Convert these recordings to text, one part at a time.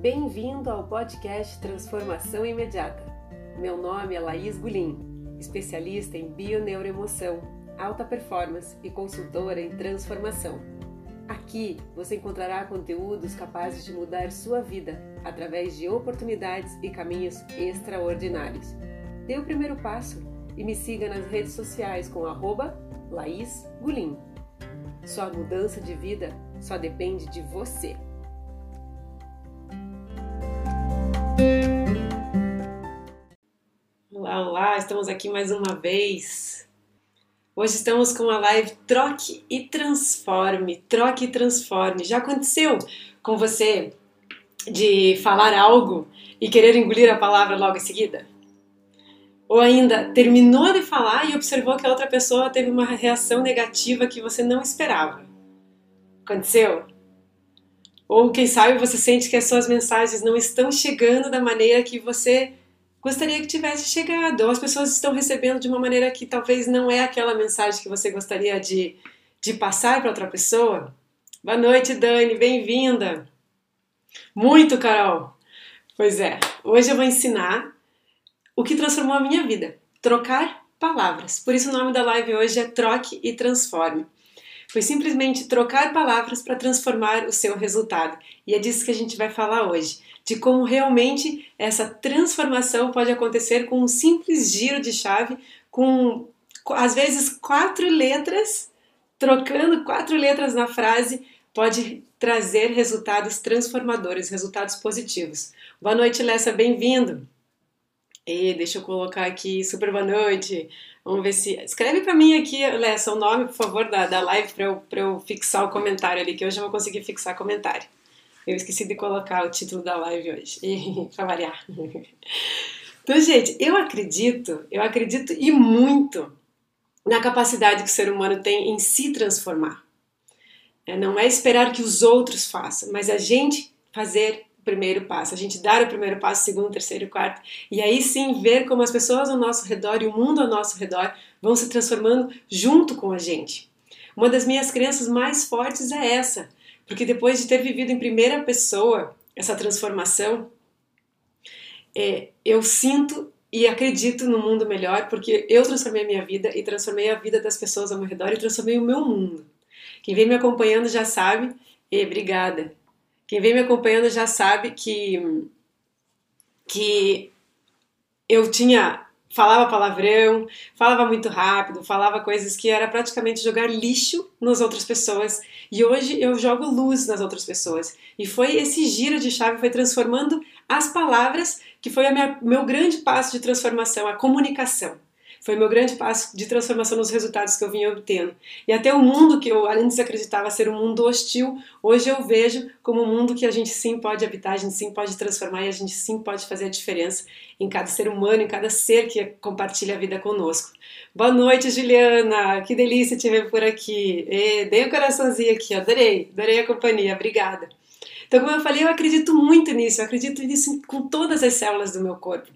Bem-vindo ao podcast Transformação Imediata. Meu nome é Laís Gulim, especialista em bioneuroemoção, alta performance e consultora em transformação. Aqui você encontrará conteúdos capazes de mudar sua vida através de oportunidades e caminhos extraordinários. Dê o primeiro passo e me siga nas redes sociais com arroba Laís Gulim. Sua mudança de vida só depende de você. Olá, olá, estamos aqui mais uma vez. Hoje estamos com a live Troque e Transforme. Troque e Transforme. Já aconteceu com você de falar algo e querer engolir a palavra logo em seguida? Ou ainda terminou de falar e observou que a outra pessoa teve uma reação negativa que você não esperava? Aconteceu? Ou quem sabe você sente que as suas mensagens não estão chegando da maneira que você gostaria que tivesse chegado, ou as pessoas estão recebendo de uma maneira que talvez não é aquela mensagem que você gostaria de, de passar para outra pessoa? Boa noite, Dani, bem-vinda! Muito, Carol! Pois é, hoje eu vou ensinar o que transformou a minha vida: trocar palavras. Por isso o nome da live hoje é Troque e Transforme. Foi simplesmente trocar palavras para transformar o seu resultado. E é disso que a gente vai falar hoje, de como realmente essa transformação pode acontecer com um simples giro de chave, com às vezes quatro letras, trocando quatro letras na frase, pode trazer resultados transformadores, resultados positivos. Boa noite, Lessa, bem-vindo! E deixa eu colocar aqui, super boa noite. Vamos ver se. Escreve para mim aqui, Lessa, o nome, por favor, da, da live para eu, eu fixar o comentário ali, que hoje eu vou conseguir fixar comentário. Eu esqueci de colocar o título da live hoje, para variar. Então, gente, eu acredito, eu acredito e muito na capacidade que o ser humano tem em se transformar. É, não é esperar que os outros façam, mas a gente fazer o primeiro passo, a gente dar o primeiro passo, segundo, terceiro, quarto, e aí sim ver como as pessoas ao nosso redor e o mundo ao nosso redor vão se transformando junto com a gente. Uma das minhas crenças mais fortes é essa, porque depois de ter vivido em primeira pessoa essa transformação, é, eu sinto e acredito no mundo melhor, porque eu transformei a minha vida e transformei a vida das pessoas ao meu redor e transformei o meu mundo. Quem vem me acompanhando já sabe, e obrigada. Quem vem me acompanhando já sabe que que eu tinha falava palavrão, falava muito rápido, falava coisas que era praticamente jogar lixo nas outras pessoas. E hoje eu jogo luz nas outras pessoas. E foi esse giro de chave foi transformando as palavras, que foi o meu grande passo de transformação, a comunicação. Foi meu grande passo de transformação nos resultados que eu vinha obtendo. E até o mundo que eu antes acreditava ser um mundo hostil, hoje eu vejo como um mundo que a gente sim pode habitar, a gente sim pode transformar e a gente sim pode fazer a diferença em cada ser humano, em cada ser que compartilha a vida conosco. Boa noite, Juliana! Que delícia te ver por aqui. E, dei um coraçãozinho aqui, adorei, adorei a companhia, obrigada. Então, como eu falei, eu acredito muito nisso, eu acredito nisso com todas as células do meu corpo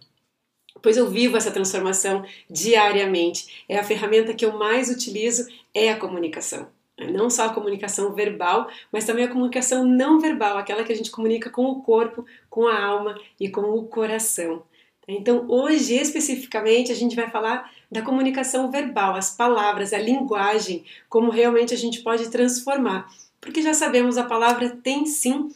pois eu vivo essa transformação diariamente. É a ferramenta que eu mais utilizo é a comunicação. Não só a comunicação verbal, mas também a comunicação não verbal, aquela que a gente comunica com o corpo, com a alma e com o coração. Então, hoje especificamente, a gente vai falar da comunicação verbal, as palavras, a linguagem, como realmente a gente pode transformar. Porque já sabemos, a palavra tem sim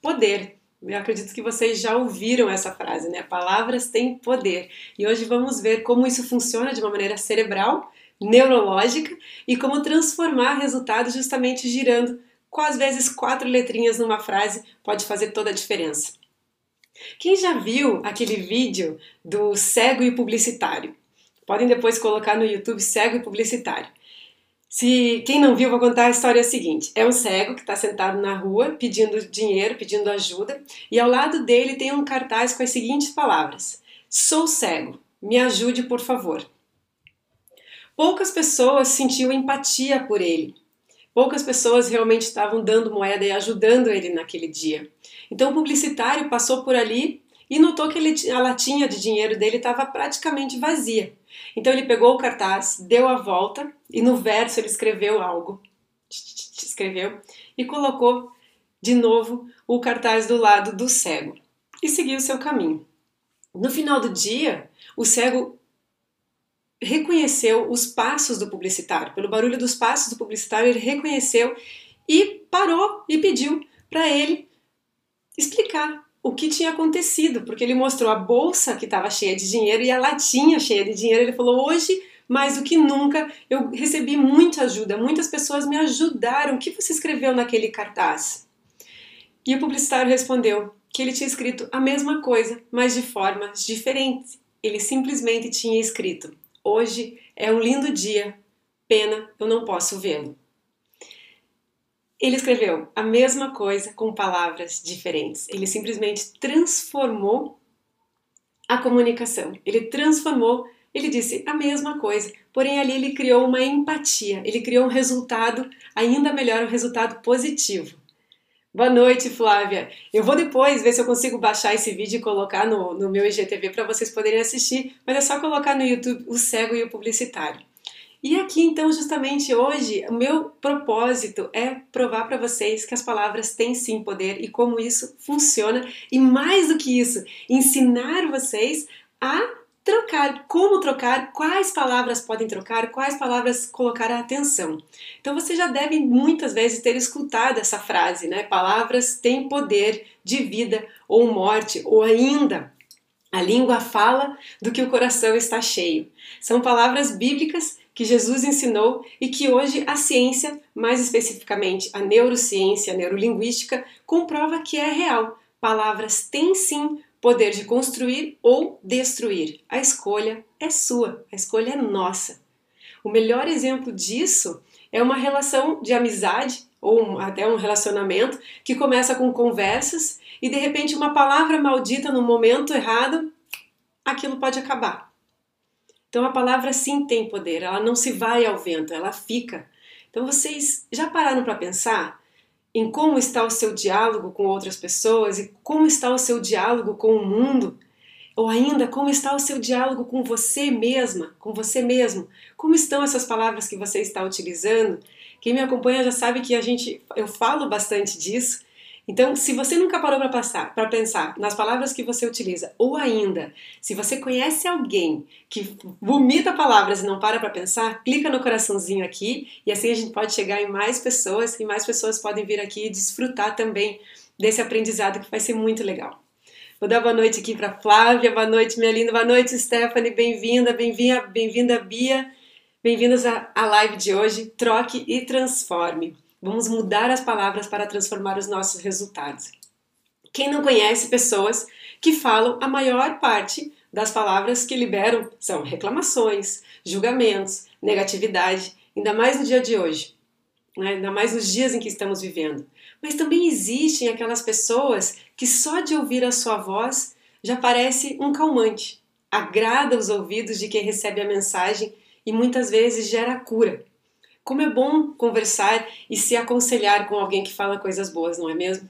poder, eu acredito que vocês já ouviram essa frase, né? Palavras têm poder. E hoje vamos ver como isso funciona de uma maneira cerebral, neurológica e como transformar resultados justamente girando às vezes quatro letrinhas numa frase pode fazer toda a diferença. Quem já viu aquele vídeo do cego e publicitário? Podem depois colocar no YouTube cego e publicitário. Se quem não viu, vou contar a história seguinte: é um cego que está sentado na rua pedindo dinheiro, pedindo ajuda, e ao lado dele tem um cartaz com as seguintes palavras: Sou cego, me ajude por favor. Poucas pessoas sentiam empatia por ele. Poucas pessoas realmente estavam dando moeda e ajudando ele naquele dia. Então o publicitário passou por ali e notou que ele, a latinha de dinheiro dele estava praticamente vazia. Então ele pegou o cartaz, deu a volta e no verso ele escreveu algo. Escreveu e colocou de novo o cartaz do lado do cego e seguiu seu caminho. No final do dia, o cego reconheceu os passos do publicitário. Pelo barulho dos passos do publicitário, ele reconheceu e parou e pediu para ele explicar o que tinha acontecido, porque ele mostrou a bolsa que estava cheia de dinheiro e a latinha cheia de dinheiro. Ele falou: Hoje, mais do que nunca, eu recebi muita ajuda, muitas pessoas me ajudaram. O que você escreveu naquele cartaz? E o publicitário respondeu que ele tinha escrito a mesma coisa, mas de formas diferentes. Ele simplesmente tinha escrito: Hoje é um lindo dia, pena eu não posso vê-lo. Ele escreveu a mesma coisa com palavras diferentes. Ele simplesmente transformou a comunicação. Ele transformou, ele disse a mesma coisa, porém ali ele criou uma empatia, ele criou um resultado ainda melhor, um resultado positivo. Boa noite, Flávia. Eu vou depois ver se eu consigo baixar esse vídeo e colocar no, no meu IGTV para vocês poderem assistir, mas é só colocar no YouTube o cego e o publicitário. E aqui, então, justamente hoje, o meu propósito é provar para vocês que as palavras têm sim poder e como isso funciona, e mais do que isso, ensinar vocês a trocar, como trocar, quais palavras podem trocar, quais palavras colocar a atenção. Então você já deve muitas vezes ter escutado essa frase, né? Palavras têm poder de vida ou morte, ou ainda a língua fala do que o coração está cheio. São palavras bíblicas que Jesus ensinou e que hoje a ciência, mais especificamente a neurociência, a neurolinguística, comprova que é real. Palavras têm sim poder de construir ou destruir. A escolha é sua, a escolha é nossa. O melhor exemplo disso é uma relação de amizade ou até um relacionamento que começa com conversas e de repente uma palavra maldita no momento errado, aquilo pode acabar. Então a palavra sim tem poder, ela não se vai ao vento, ela fica. Então vocês já pararam para pensar em como está o seu diálogo com outras pessoas e como está o seu diálogo com o mundo, ou ainda como está o seu diálogo com você mesma, com você mesmo. Como estão essas palavras que você está utilizando? Quem me acompanha já sabe que a gente eu falo bastante disso então, se você nunca parou para passar, para pensar nas palavras que você utiliza, ou ainda, se você conhece alguém que vomita palavras e não para para pensar, clica no coraçãozinho aqui e assim a gente pode chegar em mais pessoas e mais pessoas podem vir aqui e desfrutar também desse aprendizado que vai ser muito legal. Vou dar boa noite aqui para Flávia, boa noite minha linda, boa noite Stephanie, bem-vinda, bem-vinda, bem-vinda Bia, bem-vindas à live de hoje, troque e transforme. Vamos mudar as palavras para transformar os nossos resultados. Quem não conhece pessoas que falam a maior parte das palavras que liberam são reclamações, julgamentos, negatividade, ainda mais no dia de hoje, né? ainda mais nos dias em que estamos vivendo. Mas também existem aquelas pessoas que só de ouvir a sua voz já parece um calmante, agrada os ouvidos de quem recebe a mensagem e muitas vezes gera cura. Como é bom conversar e se aconselhar com alguém que fala coisas boas, não é mesmo?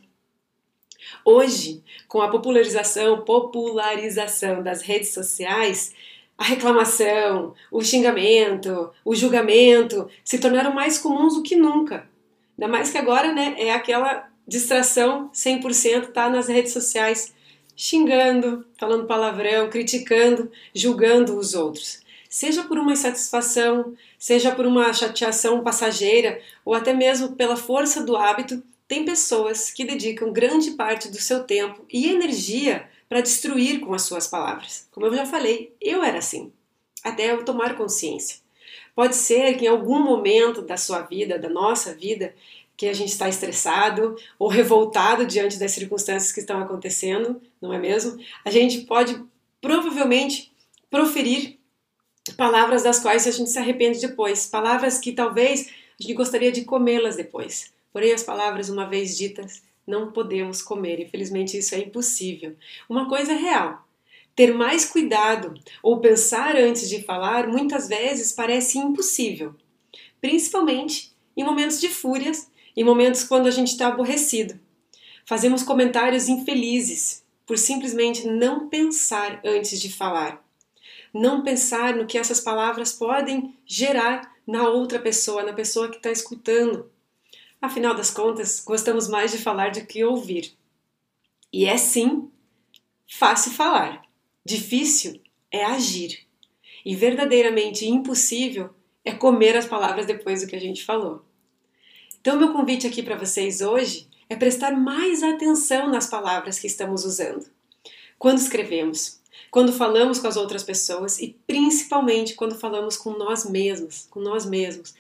Hoje, com a popularização, popularização das redes sociais, a reclamação, o xingamento, o julgamento se tornaram mais comuns do que nunca. Ainda mais que agora, né, é aquela distração 100% tá nas redes sociais, xingando, falando palavrão, criticando, julgando os outros seja por uma insatisfação, seja por uma chateação passageira ou até mesmo pela força do hábito, tem pessoas que dedicam grande parte do seu tempo e energia para destruir com as suas palavras. Como eu já falei, eu era assim, até eu tomar consciência. Pode ser que em algum momento da sua vida, da nossa vida, que a gente está estressado ou revoltado diante das circunstâncias que estão acontecendo, não é mesmo? A gente pode provavelmente proferir palavras das quais a gente se arrepende depois, palavras que talvez a gente gostaria de comê-las depois. Porém, as palavras, uma vez ditas, não podemos comer. Infelizmente, isso é impossível. Uma coisa é real. Ter mais cuidado ou pensar antes de falar muitas vezes parece impossível, principalmente em momentos de fúrias, em momentos quando a gente está aborrecido. Fazemos comentários infelizes por simplesmente não pensar antes de falar não pensar no que essas palavras podem gerar na outra pessoa, na pessoa que está escutando. Afinal das contas, gostamos mais de falar do que ouvir. E é sim fácil falar, difícil é agir. E verdadeiramente impossível é comer as palavras depois do que a gente falou. Então, meu convite aqui para vocês hoje é prestar mais atenção nas palavras que estamos usando. Quando escrevemos, quando falamos com as outras pessoas e principalmente quando falamos com nós mesmos, com nós mesmos.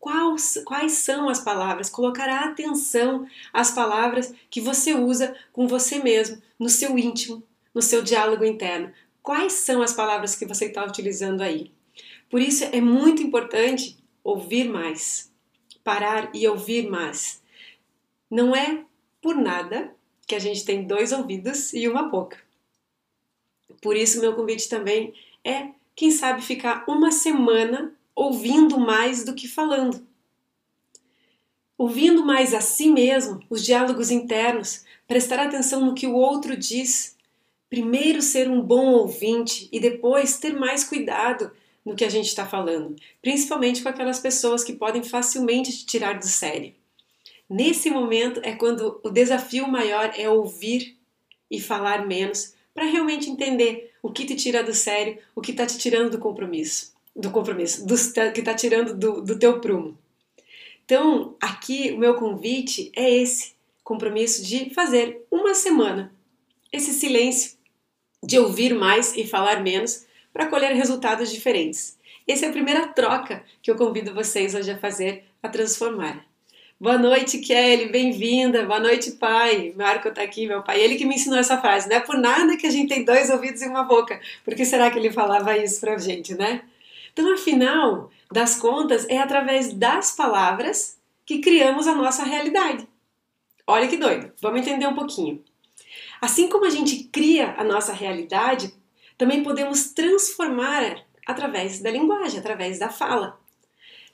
Quais, quais são as palavras? Colocar atenção às palavras que você usa com você mesmo, no seu íntimo, no seu diálogo interno. Quais são as palavras que você está utilizando aí? Por isso é muito importante ouvir mais, parar e ouvir mais. Não é por nada que a gente tem dois ouvidos e uma boca. Por isso, meu convite também é, quem sabe, ficar uma semana ouvindo mais do que falando. Ouvindo mais a si mesmo, os diálogos internos, prestar atenção no que o outro diz. Primeiro ser um bom ouvinte e depois ter mais cuidado no que a gente está falando, principalmente com aquelas pessoas que podem facilmente te tirar do sério. Nesse momento é quando o desafio maior é ouvir e falar menos para realmente entender o que te tira do sério, o que está te tirando do compromisso, do compromisso, do, que está tirando do, do teu prumo. Então, aqui o meu convite é esse compromisso de fazer uma semana esse silêncio, de ouvir mais e falar menos para colher resultados diferentes. Essa é a primeira troca que eu convido vocês hoje a fazer, a transformar. Boa noite, Kelly, bem-vinda. Boa noite, pai. Marco tá aqui, meu pai. Ele que me ensinou essa frase. Não é por nada que a gente tem dois ouvidos e uma boca. Por que será que ele falava isso pra gente, né? Então, afinal das contas, é através das palavras que criamos a nossa realidade. Olha que doido. Vamos entender um pouquinho. Assim como a gente cria a nossa realidade, também podemos transformar através da linguagem, através da fala.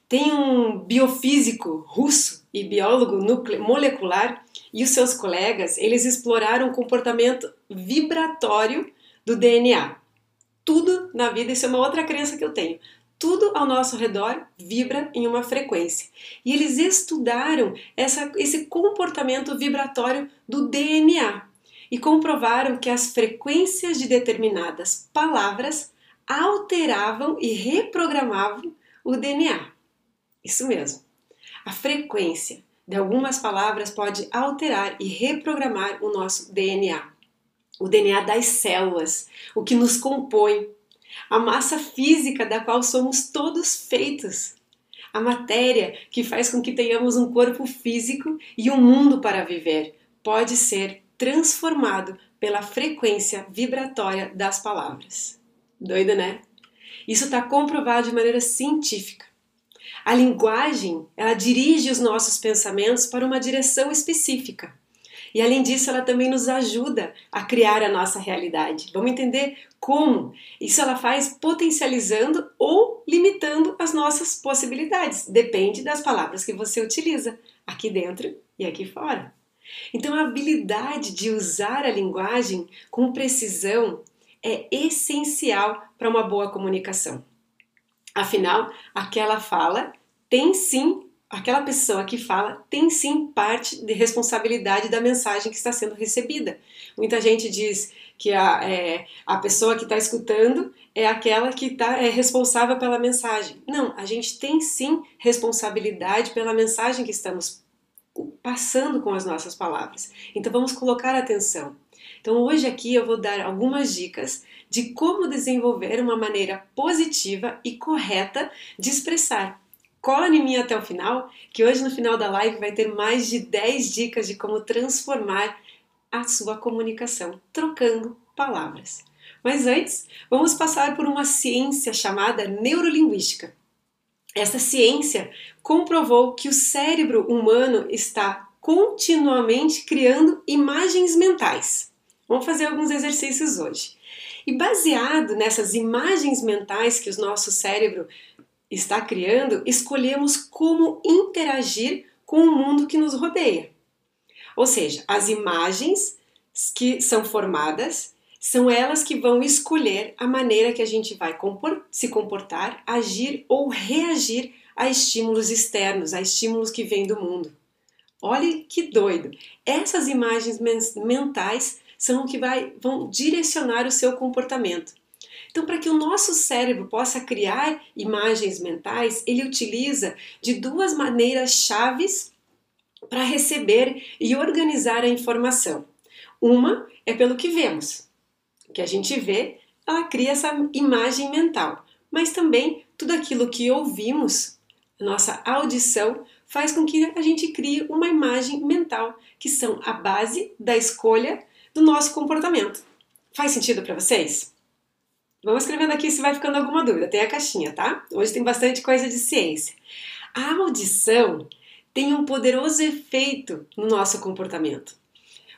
Tem um biofísico russo e biólogo molecular e os seus colegas, eles exploraram o comportamento vibratório do DNA. Tudo na vida, isso é uma outra crença que eu tenho. Tudo ao nosso redor vibra em uma frequência. E eles estudaram essa, esse comportamento vibratório do DNA e comprovaram que as frequências de determinadas palavras alteravam e reprogramavam o DNA. Isso mesmo. A frequência de algumas palavras pode alterar e reprogramar o nosso DNA. O DNA das células, o que nos compõe, a massa física da qual somos todos feitos, a matéria que faz com que tenhamos um corpo físico e um mundo para viver, pode ser transformado pela frequência vibratória das palavras. Doido, né? Isso está comprovado de maneira científica. A linguagem, ela dirige os nossos pensamentos para uma direção específica. E além disso, ela também nos ajuda a criar a nossa realidade. Vamos entender como? Isso ela faz potencializando ou limitando as nossas possibilidades. Depende das palavras que você utiliza, aqui dentro e aqui fora. Então, a habilidade de usar a linguagem com precisão é essencial para uma boa comunicação. Afinal, aquela fala tem sim, aquela pessoa que fala tem sim parte de responsabilidade da mensagem que está sendo recebida. Muita gente diz que a, é, a pessoa que está escutando é aquela que tá, é responsável pela mensagem. Não, a gente tem sim responsabilidade pela mensagem que estamos passando com as nossas palavras. Então vamos colocar atenção. Então hoje aqui eu vou dar algumas dicas de como desenvolver uma maneira positiva e correta de expressar. Cola em mim até o final, que hoje no final da live vai ter mais de 10 dicas de como transformar a sua comunicação, trocando palavras. Mas antes, vamos passar por uma ciência chamada neurolinguística. Essa ciência comprovou que o cérebro humano está continuamente criando imagens mentais. Vamos fazer alguns exercícios hoje. E baseado nessas imagens mentais que o nosso cérebro está criando, escolhemos como interagir com o mundo que nos rodeia. Ou seja, as imagens que são formadas são elas que vão escolher a maneira que a gente vai se comportar, agir ou reagir a estímulos externos, a estímulos que vêm do mundo. Olhe que doido! Essas imagens mentais são que vai, vão direcionar o seu comportamento. Então, para que o nosso cérebro possa criar imagens mentais, ele utiliza de duas maneiras chaves para receber e organizar a informação. Uma é pelo que vemos. O que a gente vê, ela cria essa imagem mental. Mas também tudo aquilo que ouvimos, nossa audição, faz com que a gente crie uma imagem mental, que são a base da escolha do nosso comportamento. Faz sentido para vocês? Vamos escrevendo aqui se vai ficando alguma dúvida. Tem a caixinha, tá? Hoje tem bastante coisa de ciência. A audição tem um poderoso efeito no nosso comportamento,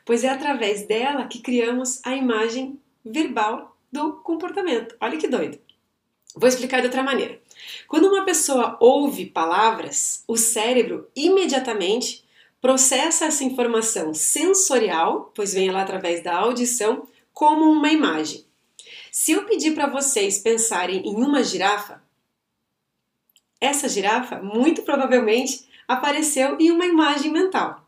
pois é através dela que criamos a imagem verbal do comportamento. Olha que doido. Vou explicar de outra maneira. Quando uma pessoa ouve palavras, o cérebro imediatamente processa essa informação sensorial, pois vem lá através da audição, como uma imagem. Se eu pedir para vocês pensarem em uma girafa, essa girafa muito provavelmente apareceu em uma imagem mental.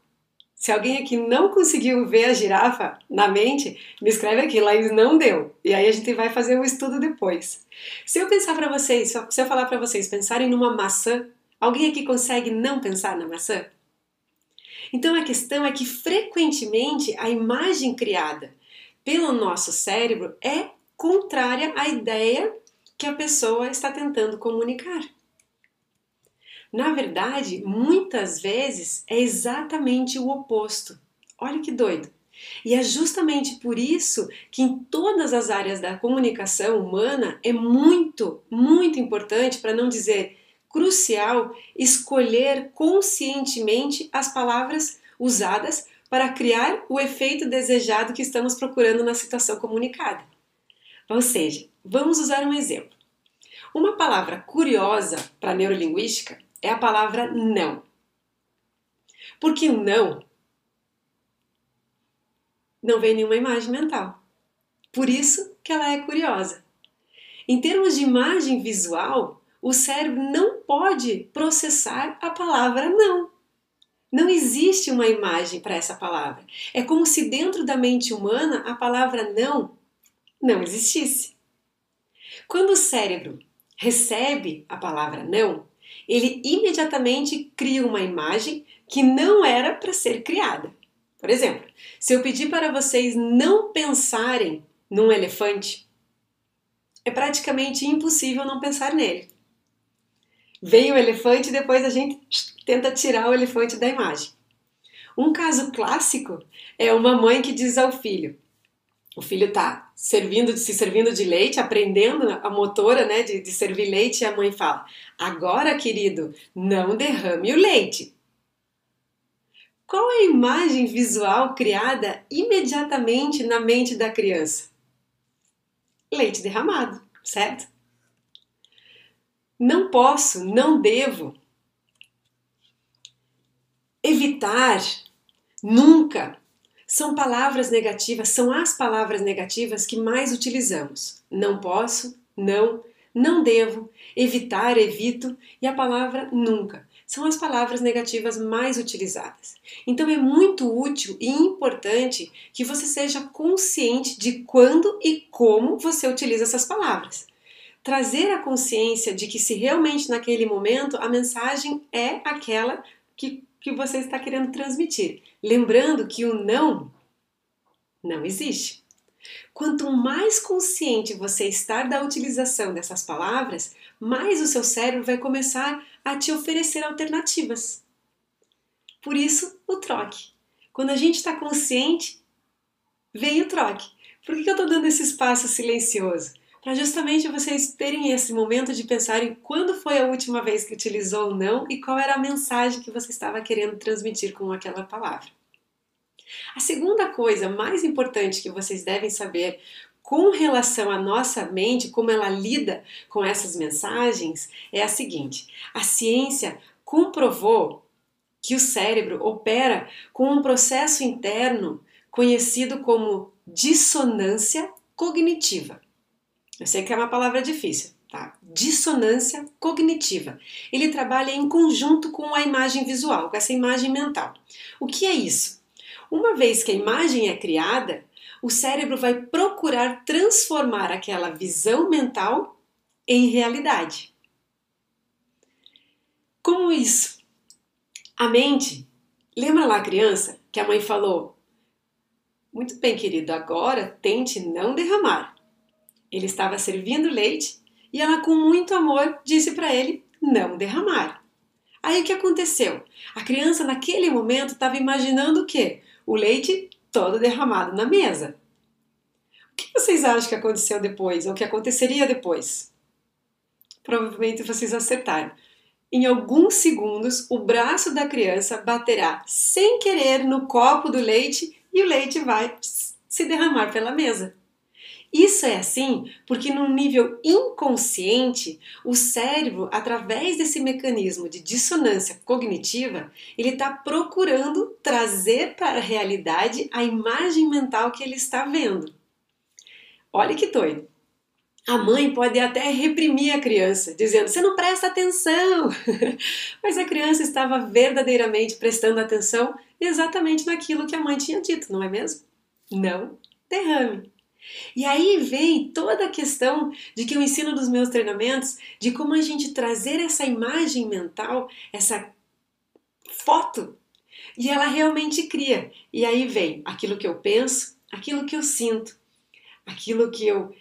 Se alguém aqui não conseguiu ver a girafa na mente, me escreve aqui, Laís não deu. E aí a gente vai fazer o um estudo depois. Se eu pensar para vocês, se eu falar para vocês pensarem numa maçã, alguém aqui consegue não pensar na maçã? Então a questão é que frequentemente a imagem criada pelo nosso cérebro é contrária à ideia que a pessoa está tentando comunicar. Na verdade, muitas vezes é exatamente o oposto. Olha que doido! E é justamente por isso que em todas as áreas da comunicação humana é muito, muito importante, para não dizer crucial, escolher conscientemente as palavras usadas para criar o efeito desejado que estamos procurando na situação comunicada. Ou seja, vamos usar um exemplo. Uma palavra curiosa para a neurolinguística é a palavra não. Porque o não não vem nenhuma imagem mental. Por isso que ela é curiosa. Em termos de imagem visual, o cérebro não pode processar a palavra não. Não existe uma imagem para essa palavra. É como se dentro da mente humana a palavra não não existisse. Quando o cérebro recebe a palavra não, ele imediatamente cria uma imagem que não era para ser criada. Por exemplo, se eu pedir para vocês não pensarem num elefante, é praticamente impossível não pensar nele. Vem o elefante e depois a gente tenta tirar o elefante da imagem. Um caso clássico é uma mãe que diz ao filho: o filho está servindo, se servindo de leite, aprendendo a motora né, de, de servir leite, e a mãe fala: Agora, querido, não derrame o leite. Qual é a imagem visual criada imediatamente na mente da criança? Leite derramado, certo? Não posso, não devo evitar nunca são palavras negativas, são as palavras negativas que mais utilizamos. Não posso, não, não devo, evitar, evito e a palavra nunca. São as palavras negativas mais utilizadas. Então é muito útil e importante que você seja consciente de quando e como você utiliza essas palavras. Trazer a consciência de que se realmente naquele momento a mensagem é aquela que que você está querendo transmitir. Lembrando que o não não existe. Quanto mais consciente você estar da utilização dessas palavras, mais o seu cérebro vai começar a te oferecer alternativas. Por isso, o troque. Quando a gente está consciente, vem o troque. Por que eu estou dando esse espaço silencioso? Para justamente vocês terem esse momento de pensar em quando foi a última vez que utilizou o não e qual era a mensagem que você estava querendo transmitir com aquela palavra. A segunda coisa mais importante que vocês devem saber com relação à nossa mente, como ela lida com essas mensagens, é a seguinte: a ciência comprovou que o cérebro opera com um processo interno conhecido como dissonância cognitiva. Eu sei que é uma palavra difícil, tá? Dissonância cognitiva. Ele trabalha em conjunto com a imagem visual, com essa imagem mental. O que é isso? Uma vez que a imagem é criada, o cérebro vai procurar transformar aquela visão mental em realidade. Como isso? A mente, lembra lá a criança que a mãe falou: Muito bem, querido, agora tente não derramar. Ele estava servindo leite e ela, com muito amor, disse para ele não derramar. Aí o que aconteceu? A criança, naquele momento, estava imaginando o quê? O leite todo derramado na mesa. O que vocês acham que aconteceu depois? Ou que aconteceria depois? Provavelmente vocês acertaram. Em alguns segundos, o braço da criança baterá sem querer no copo do leite e o leite vai se derramar pela mesa. Isso é assim porque, num nível inconsciente, o cérebro, através desse mecanismo de dissonância cognitiva, ele está procurando trazer para a realidade a imagem mental que ele está vendo. Olha que doido! A mãe pode até reprimir a criança, dizendo: você não presta atenção. Mas a criança estava verdadeiramente prestando atenção exatamente naquilo que a mãe tinha dito, não é mesmo? Não derrame. E aí vem toda a questão de que eu ensino nos meus treinamentos de como a gente trazer essa imagem mental, essa foto, e ela realmente cria. E aí vem aquilo que eu penso, aquilo que eu sinto, aquilo que eu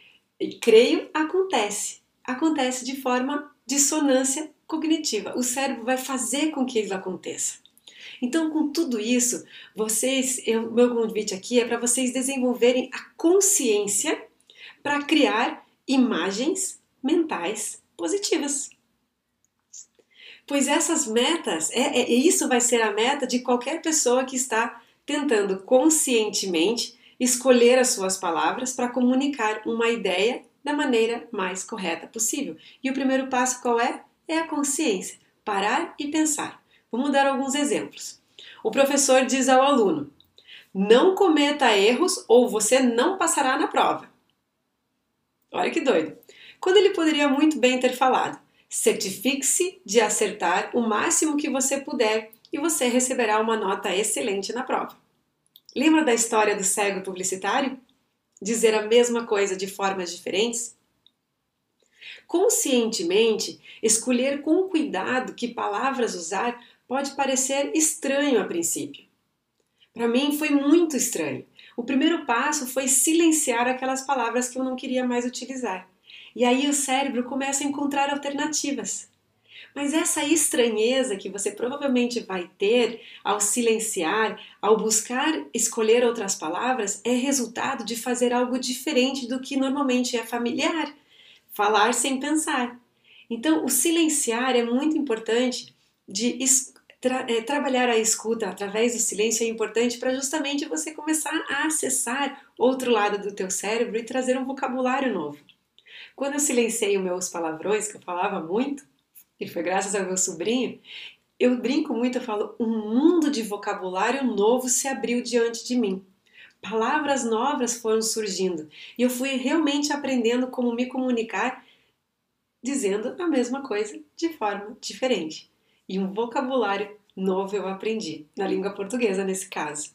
creio acontece. Acontece de forma dissonância cognitiva. O cérebro vai fazer com que isso aconteça. Então, com tudo isso, vocês, eu, meu convite aqui é para vocês desenvolverem a consciência para criar imagens mentais positivas. Pois essas metas, é, é, isso vai ser a meta de qualquer pessoa que está tentando conscientemente escolher as suas palavras para comunicar uma ideia da maneira mais correta possível. E o primeiro passo qual é? É a consciência. Parar e pensar. Vamos dar alguns exemplos. O professor diz ao aluno: não cometa erros ou você não passará na prova. Olha que doido. Quando ele poderia muito bem ter falado: certifique-se de acertar o máximo que você puder e você receberá uma nota excelente na prova. Lembra da história do cego publicitário? Dizer a mesma coisa de formas diferentes? Conscientemente, escolher com cuidado que palavras usar pode parecer estranho a princípio. Para mim foi muito estranho. O primeiro passo foi silenciar aquelas palavras que eu não queria mais utilizar. E aí o cérebro começa a encontrar alternativas. Mas essa estranheza que você provavelmente vai ter ao silenciar, ao buscar escolher outras palavras, é resultado de fazer algo diferente do que normalmente é familiar falar sem pensar. Então, o silenciar é muito importante de tra é, trabalhar a escuta através do silêncio é importante para justamente você começar a acessar outro lado do teu cérebro e trazer um vocabulário novo. Quando eu silenciei os meus palavrões, que eu falava muito, e foi graças ao meu sobrinho, eu brinco muito, eu falo, um mundo de vocabulário novo se abriu diante de mim. Palavras novas foram surgindo e eu fui realmente aprendendo como me comunicar dizendo a mesma coisa de forma diferente e um vocabulário novo eu aprendi, na língua portuguesa nesse caso.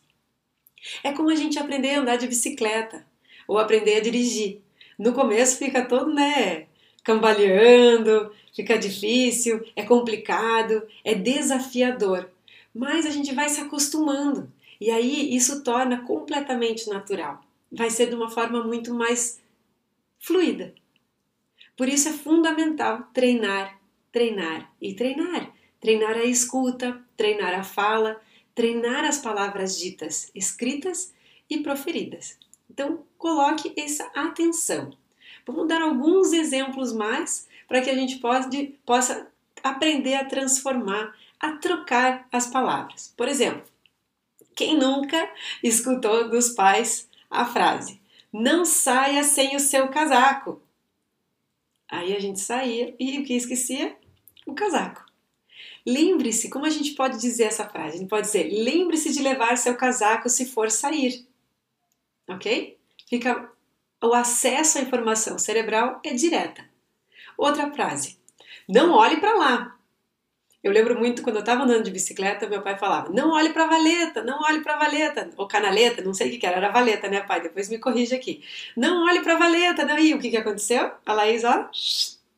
É como a gente aprender a andar de bicicleta ou aprender a dirigir. No começo fica todo, né, cambaleando, fica difícil, é complicado, é desafiador. Mas a gente vai se acostumando e aí isso torna completamente natural. Vai ser de uma forma muito mais fluida. Por isso é fundamental treinar, treinar e treinar treinar a escuta, treinar a fala, treinar as palavras ditas, escritas e proferidas. Então, coloque essa atenção. Vamos dar alguns exemplos mais para que a gente pode, possa aprender a transformar, a trocar as palavras. Por exemplo, quem nunca escutou dos pais a frase: Não saia sem o seu casaco. Aí a gente saía e o que esquecia? O casaco. Lembre-se, como a gente pode dizer essa frase? A gente pode dizer: lembre-se de levar seu casaco se for sair. Ok? Fica o acesso à informação cerebral é direta. Outra frase: Não olhe para lá. Eu lembro muito quando eu estava andando de bicicleta, meu pai falava: Não olhe para a valeta, não olhe para a valeta, ou canaleta, não sei o que, era, era valeta, né, pai? Depois me corrige aqui. Não olhe para a valeta, não. E o que, que aconteceu? A Laís, ó,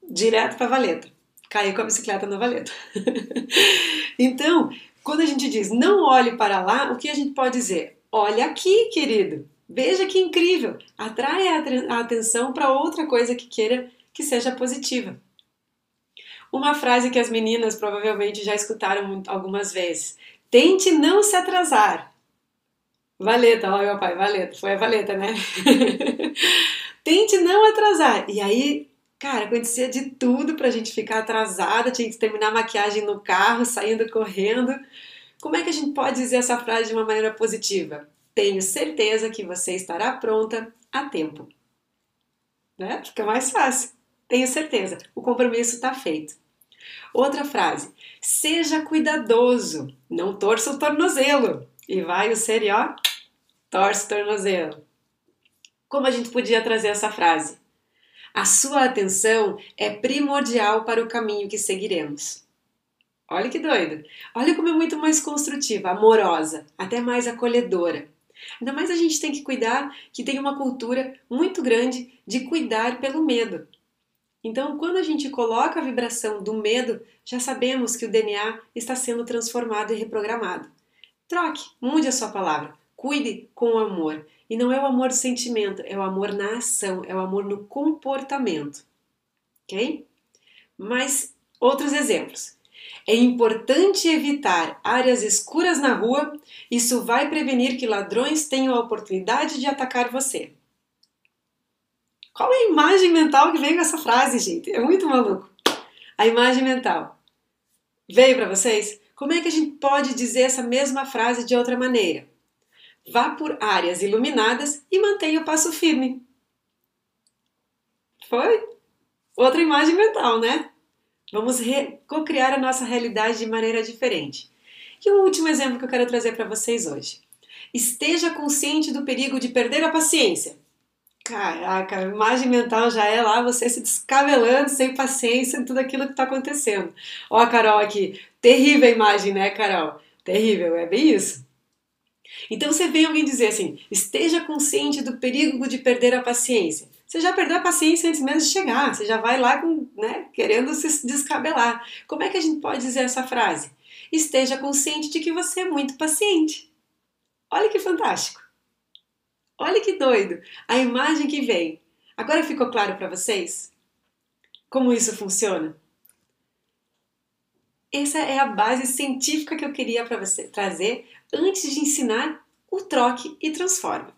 direto para a valeta. Caiu com a bicicleta na valeta. então, quando a gente diz não olhe para lá, o que a gente pode dizer? Olha aqui, querido. Veja que incrível. Atrai a atenção para outra coisa que queira que seja positiva. Uma frase que as meninas provavelmente já escutaram algumas vezes. Tente não se atrasar. Valeta, olha meu pai, valeta, foi a valeta, né? Tente não atrasar. E aí, cara, acontecia de tudo pra gente ficar atrasada, tinha que terminar a maquiagem no carro, saindo correndo. Como é que a gente pode dizer essa frase de uma maneira positiva? Tenho certeza que você estará pronta a tempo. Né? Fica mais fácil. Tenho certeza. O compromisso está feito. Outra frase: seja cuidadoso, não torça o tornozelo. E vai o ser, ó, torce o tornozelo. Como a gente podia trazer essa frase? A sua atenção é primordial para o caminho que seguiremos. Olha que doido! Olha como é muito mais construtiva, amorosa, até mais acolhedora. Ainda mais a gente tem que cuidar que tem uma cultura muito grande de cuidar pelo medo. Então, quando a gente coloca a vibração do medo, já sabemos que o DNA está sendo transformado e reprogramado. Troque, mude a sua palavra. Cuide com o amor. E não é o amor do sentimento, é o amor na ação, é o amor no comportamento. Ok? Mas outros exemplos. É importante evitar áreas escuras na rua, isso vai prevenir que ladrões tenham a oportunidade de atacar você. Qual é a imagem mental que vem com essa frase, gente? É muito maluco. A imagem mental. Veio para vocês? Como é que a gente pode dizer essa mesma frase de outra maneira? Vá por áreas iluminadas e mantenha o passo firme. Foi? Outra imagem mental, né? Vamos co-criar a nossa realidade de maneira diferente. E o um último exemplo que eu quero trazer para vocês hoje. Esteja consciente do perigo de perder a paciência. Caraca, a imagem mental já é lá você se descabelando, sem paciência em tudo aquilo que está acontecendo. Ó a Carol aqui, terrível a imagem, né, Carol? Terrível, é bem isso. Então você vê alguém dizer assim, esteja consciente do perigo de perder a paciência. Você já perdeu a paciência antes mesmo de chegar, você já vai lá com, né, querendo se descabelar. Como é que a gente pode dizer essa frase? Esteja consciente de que você é muito paciente. Olha que fantástico. Olha que doido! A imagem que vem. Agora ficou claro para vocês como isso funciona? Essa é a base científica que eu queria para você trazer antes de ensinar o troque e transforme.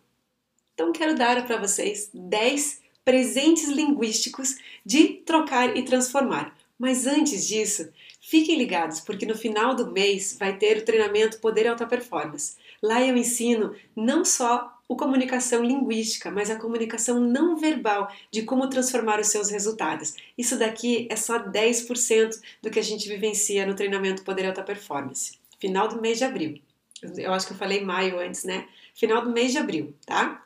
Então quero dar para vocês 10 presentes linguísticos de trocar e transformar. Mas antes disso, fiquem ligados porque no final do mês vai ter o treinamento Poder Alta Performance. Lá eu ensino não só o comunicação linguística, mas a comunicação não verbal de como transformar os seus resultados. Isso daqui é só 10% do que a gente vivencia no treinamento Poder Alta Performance. Final do mês de abril. Eu acho que eu falei maio antes, né? Final do mês de abril, tá?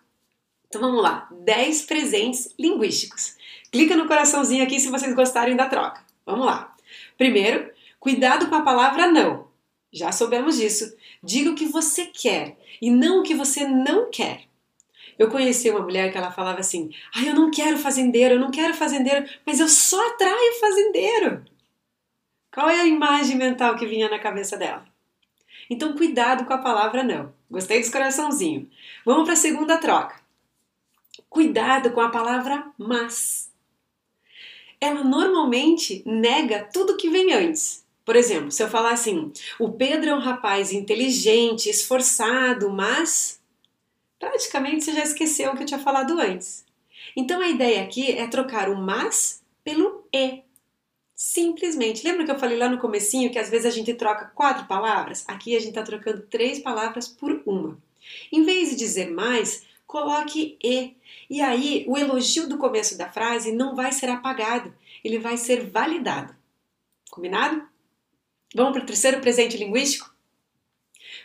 Então vamos lá. 10 presentes linguísticos. Clica no coraçãozinho aqui se vocês gostarem da troca. Vamos lá. Primeiro, cuidado com a palavra não. Já soubemos disso. Diga o que você quer e não o que você não quer. Eu conheci uma mulher que ela falava assim: "Ah, eu não quero fazendeiro, eu não quero fazendeiro, mas eu só atraio fazendeiro". Qual é a imagem mental que vinha na cabeça dela? Então, cuidado com a palavra não. Gostei dos coraçãozinho. Vamos para a segunda troca. Cuidado com a palavra mas. Ela normalmente nega tudo que vem antes. Por exemplo, se eu falar assim, o Pedro é um rapaz inteligente, esforçado, mas praticamente você já esqueceu o que eu tinha falado antes. Então a ideia aqui é trocar o mas pelo e. Simplesmente. Lembra que eu falei lá no comecinho que às vezes a gente troca quatro palavras? Aqui a gente está trocando três palavras por uma. Em vez de dizer mais, coloque e. E aí o elogio do começo da frase não vai ser apagado, ele vai ser validado. Combinado? Vamos para o terceiro presente linguístico?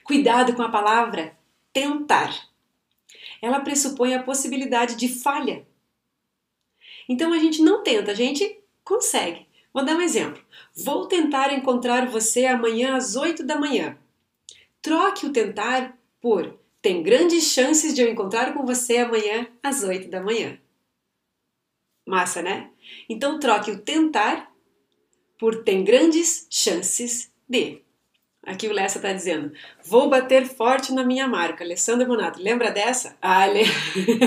Cuidado com a palavra tentar. Ela pressupõe a possibilidade de falha. Então a gente não tenta, a gente Consegue. Vou dar um exemplo. Vou tentar encontrar você amanhã às 8 da manhã. Troque o tentar por tem grandes chances de eu encontrar com você amanhã às 8 da manhã. Massa, né? Então troque o tentar por tem grandes chances de. Aqui o Lessa está dizendo: vou bater forte na minha marca. Alessandro Bonato, lembra dessa? Ah, le...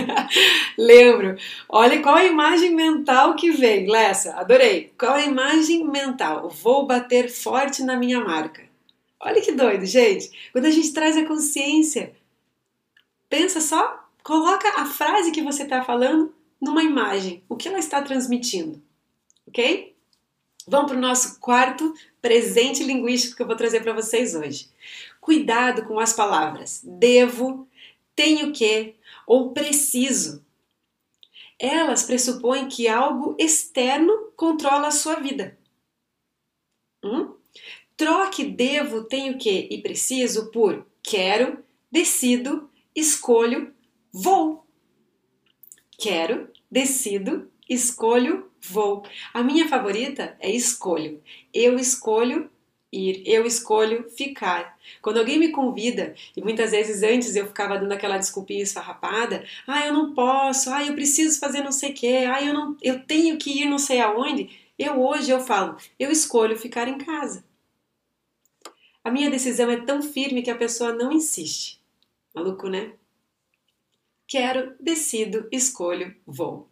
lembro. Olha qual a imagem mental que vem, Lessa, adorei. Qual a imagem mental? Vou bater forte na minha marca. Olha que doido, gente. Quando a gente traz a consciência, pensa só, coloca a frase que você está falando numa imagem. O que ela está transmitindo? Ok? Vamos para o nosso quarto presente linguístico que eu vou trazer para vocês hoje. Cuidado com as palavras devo, tenho que ou preciso. Elas pressupõem que algo externo controla a sua vida. Hum? Troque devo, tenho que e preciso por quero, decido, escolho, vou. Quero, decido, escolho, vou. A minha favorita é escolho. Eu escolho ir, eu escolho ficar. Quando alguém me convida, e muitas vezes antes eu ficava dando aquela desculpinha esfarrapada, ah, eu não posso, ah, eu preciso fazer não sei o quê, ah, eu, não, eu tenho que ir não sei aonde, eu hoje eu falo, eu escolho ficar em casa. A minha decisão é tão firme que a pessoa não insiste. Maluco, né? Quero, decido, escolho, vou.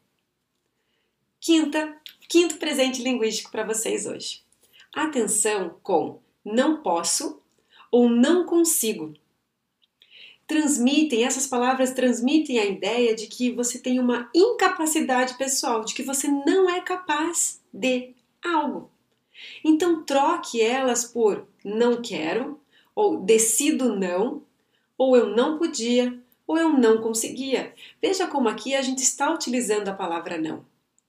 Quinta, quinto presente linguístico para vocês hoje. Atenção com não posso ou não consigo. Transmitem, essas palavras transmitem a ideia de que você tem uma incapacidade pessoal, de que você não é capaz de algo. Então troque elas por não quero, ou decido não, ou eu não podia, ou eu não conseguia. Veja como aqui a gente está utilizando a palavra não.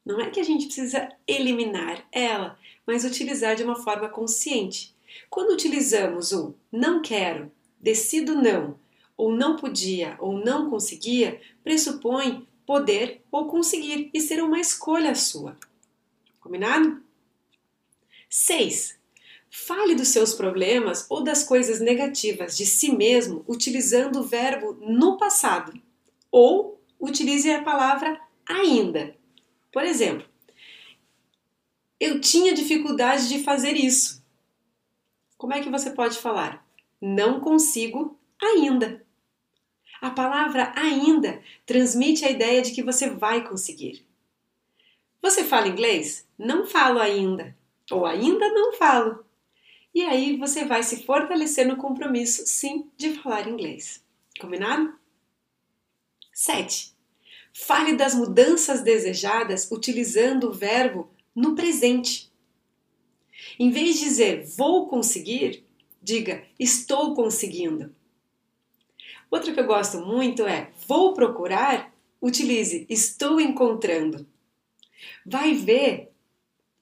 Não é que a gente precisa eliminar ela, mas utilizar de uma forma consciente. Quando utilizamos o não quero, decido não, ou não podia, ou não conseguia, pressupõe poder ou conseguir e ser uma escolha sua. Combinado? 6. Fale dos seus problemas ou das coisas negativas de si mesmo utilizando o verbo no passado ou utilize a palavra ainda. Por exemplo, eu tinha dificuldade de fazer isso. Como é que você pode falar? Não consigo ainda. A palavra ainda transmite a ideia de que você vai conseguir. Você fala inglês? Não falo ainda. Ou ainda não falo. E aí você vai se fortalecer no compromisso, sim, de falar inglês. Combinado? 7. Fale das mudanças desejadas utilizando o verbo no presente. Em vez de dizer vou conseguir, diga estou conseguindo. Outra que eu gosto muito é vou procurar, utilize estou encontrando. Vai ver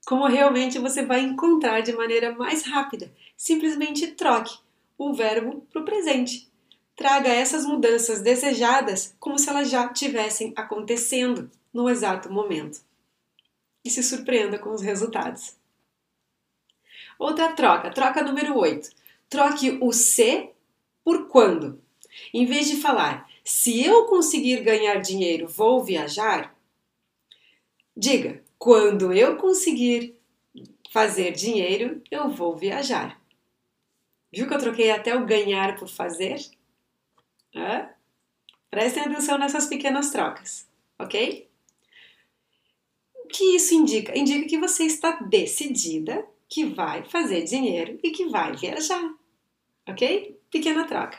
como realmente você vai encontrar de maneira mais rápida. Simplesmente troque o verbo para o presente traga essas mudanças desejadas como se elas já tivessem acontecendo no exato momento. E se surpreenda com os resultados. Outra troca, troca número 8. Troque o se por quando. Em vez de falar, se eu conseguir ganhar dinheiro, vou viajar, diga, quando eu conseguir fazer dinheiro, eu vou viajar. Viu que eu troquei até o ganhar por fazer? É? Prestem atenção nessas pequenas trocas, ok? O que isso indica? Indica que você está decidida que vai fazer dinheiro e que vai viajar, ok? Pequena troca.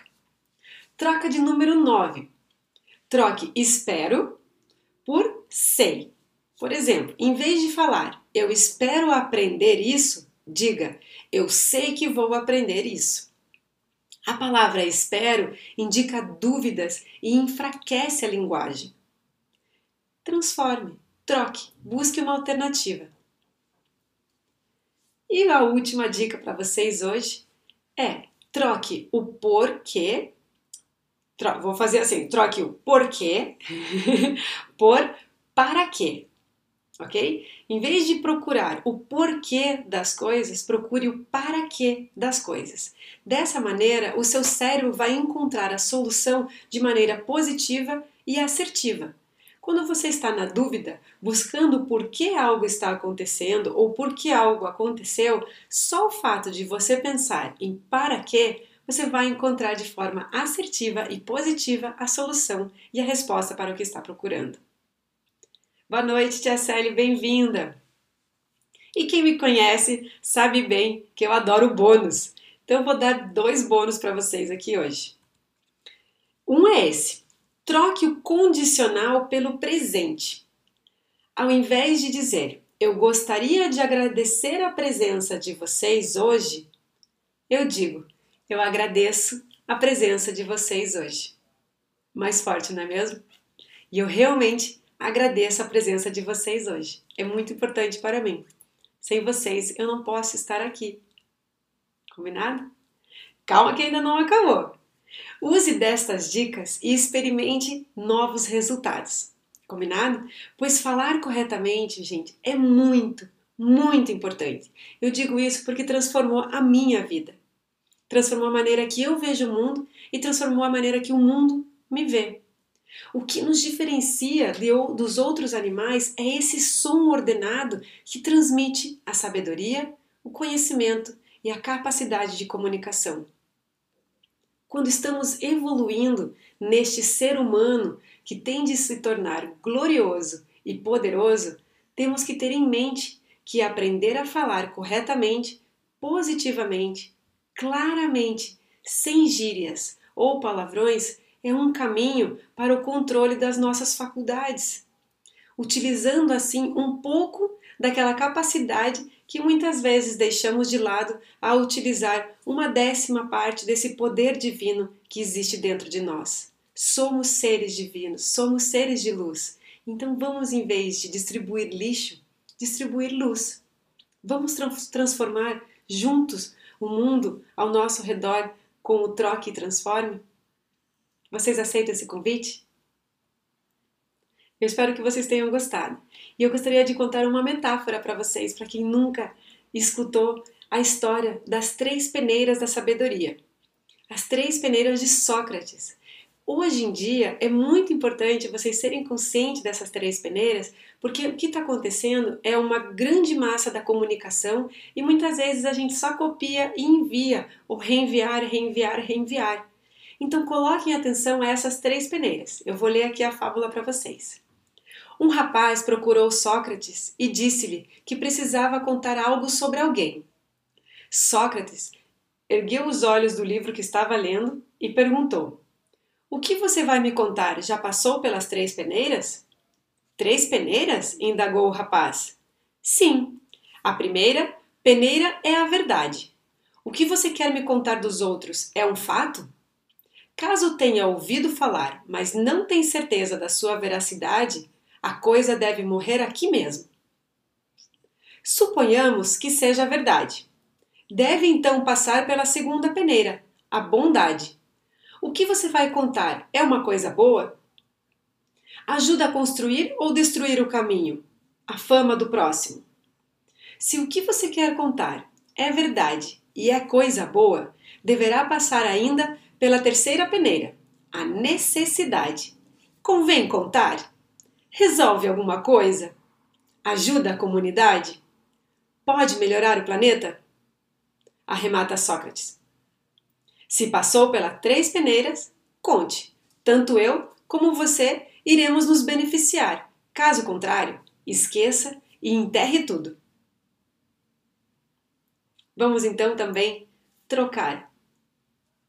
Troca de número 9. Troque espero por sei. Por exemplo, em vez de falar eu espero aprender isso, diga eu sei que vou aprender isso. A palavra espero indica dúvidas e enfraquece a linguagem. Transforme, troque, busque uma alternativa. E a última dica para vocês hoje é troque o porquê. Tro vou fazer assim: troque o porquê por para quê. Ok? Em vez de procurar o porquê das coisas, procure o para quê das coisas. Dessa maneira, o seu cérebro vai encontrar a solução de maneira positiva e assertiva. Quando você está na dúvida, buscando por que algo está acontecendo ou por que algo aconteceu, só o fato de você pensar em para quê, você vai encontrar de forma assertiva e positiva a solução e a resposta para o que está procurando. Boa noite, Tia Célia, bem-vinda! E quem me conhece sabe bem que eu adoro bônus. Então eu vou dar dois bônus para vocês aqui hoje. Um é esse: troque o condicional pelo presente. Ao invés de dizer eu gostaria de agradecer a presença de vocês hoje, eu digo eu agradeço a presença de vocês hoje. Mais forte, não é mesmo? E eu realmente agradeço a presença de vocês hoje. É muito importante para mim. Sem vocês eu não posso estar aqui. Combinado? Calma que ainda não acabou. Use destas dicas e experimente novos resultados. Combinado? Pois falar corretamente, gente, é muito, muito importante. Eu digo isso porque transformou a minha vida. Transformou a maneira que eu vejo o mundo e transformou a maneira que o mundo me vê. O que nos diferencia de, dos outros animais é esse som ordenado que transmite a sabedoria, o conhecimento e a capacidade de comunicação. Quando estamos evoluindo neste ser humano que tem de se tornar glorioso e poderoso, temos que ter em mente que aprender a falar corretamente, positivamente, claramente, sem gírias ou palavrões, é um caminho para o controle das nossas faculdades, utilizando assim um pouco daquela capacidade que muitas vezes deixamos de lado ao utilizar uma décima parte desse poder divino que existe dentro de nós. Somos seres divinos, somos seres de luz. Então vamos, em vez de distribuir lixo, distribuir luz. Vamos transformar juntos o mundo ao nosso redor com o troque e transforme? Vocês aceitam esse convite? Eu espero que vocês tenham gostado. E eu gostaria de contar uma metáfora para vocês, para quem nunca escutou a história das três peneiras da sabedoria. As três peneiras de Sócrates. Hoje em dia é muito importante vocês serem conscientes dessas três peneiras, porque o que está acontecendo é uma grande massa da comunicação e muitas vezes a gente só copia e envia, ou reenviar, reenviar, reenviar. Então coloquem atenção a essas três peneiras. Eu vou ler aqui a fábula para vocês. Um rapaz procurou Sócrates e disse-lhe que precisava contar algo sobre alguém. Sócrates ergueu os olhos do livro que estava lendo e perguntou: O que você vai me contar? Já passou pelas três peneiras? Três peneiras? indagou o rapaz. Sim. A primeira peneira é a verdade. O que você quer me contar dos outros é um fato? Caso tenha ouvido falar, mas não tem certeza da sua veracidade, a coisa deve morrer aqui mesmo. Suponhamos que seja verdade. Deve então passar pela segunda peneira, a bondade. O que você vai contar é uma coisa boa? Ajuda a construir ou destruir o caminho? A fama do próximo. Se o que você quer contar é verdade e é coisa boa, deverá passar ainda pela terceira peneira, a necessidade. Convém contar? Resolve alguma coisa? Ajuda a comunidade? Pode melhorar o planeta? Arremata Sócrates. Se passou pelas três peneiras, conte. Tanto eu como você iremos nos beneficiar. Caso contrário, esqueça e enterre tudo. Vamos então também trocar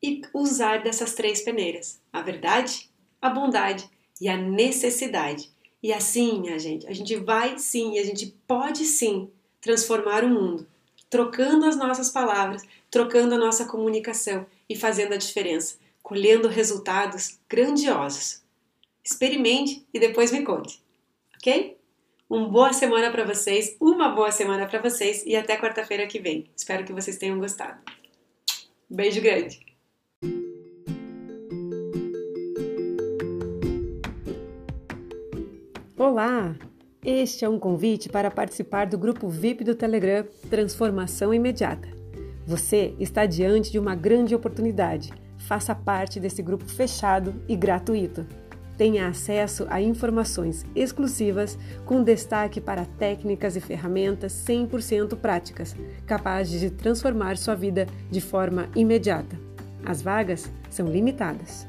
e usar dessas três peneiras: a verdade, a bondade e a necessidade. E assim, minha gente, a gente vai sim e a gente pode sim transformar o mundo, trocando as nossas palavras, trocando a nossa comunicação e fazendo a diferença, colhendo resultados grandiosos. Experimente e depois me conte, ok? Uma boa semana para vocês, uma boa semana para vocês e até quarta-feira que vem. Espero que vocês tenham gostado. Beijo grande! Olá! Este é um convite para participar do grupo VIP do Telegram Transformação Imediata. Você está diante de uma grande oportunidade. Faça parte desse grupo fechado e gratuito. Tenha acesso a informações exclusivas com destaque para técnicas e ferramentas 100% práticas, capazes de transformar sua vida de forma imediata. As vagas são limitadas.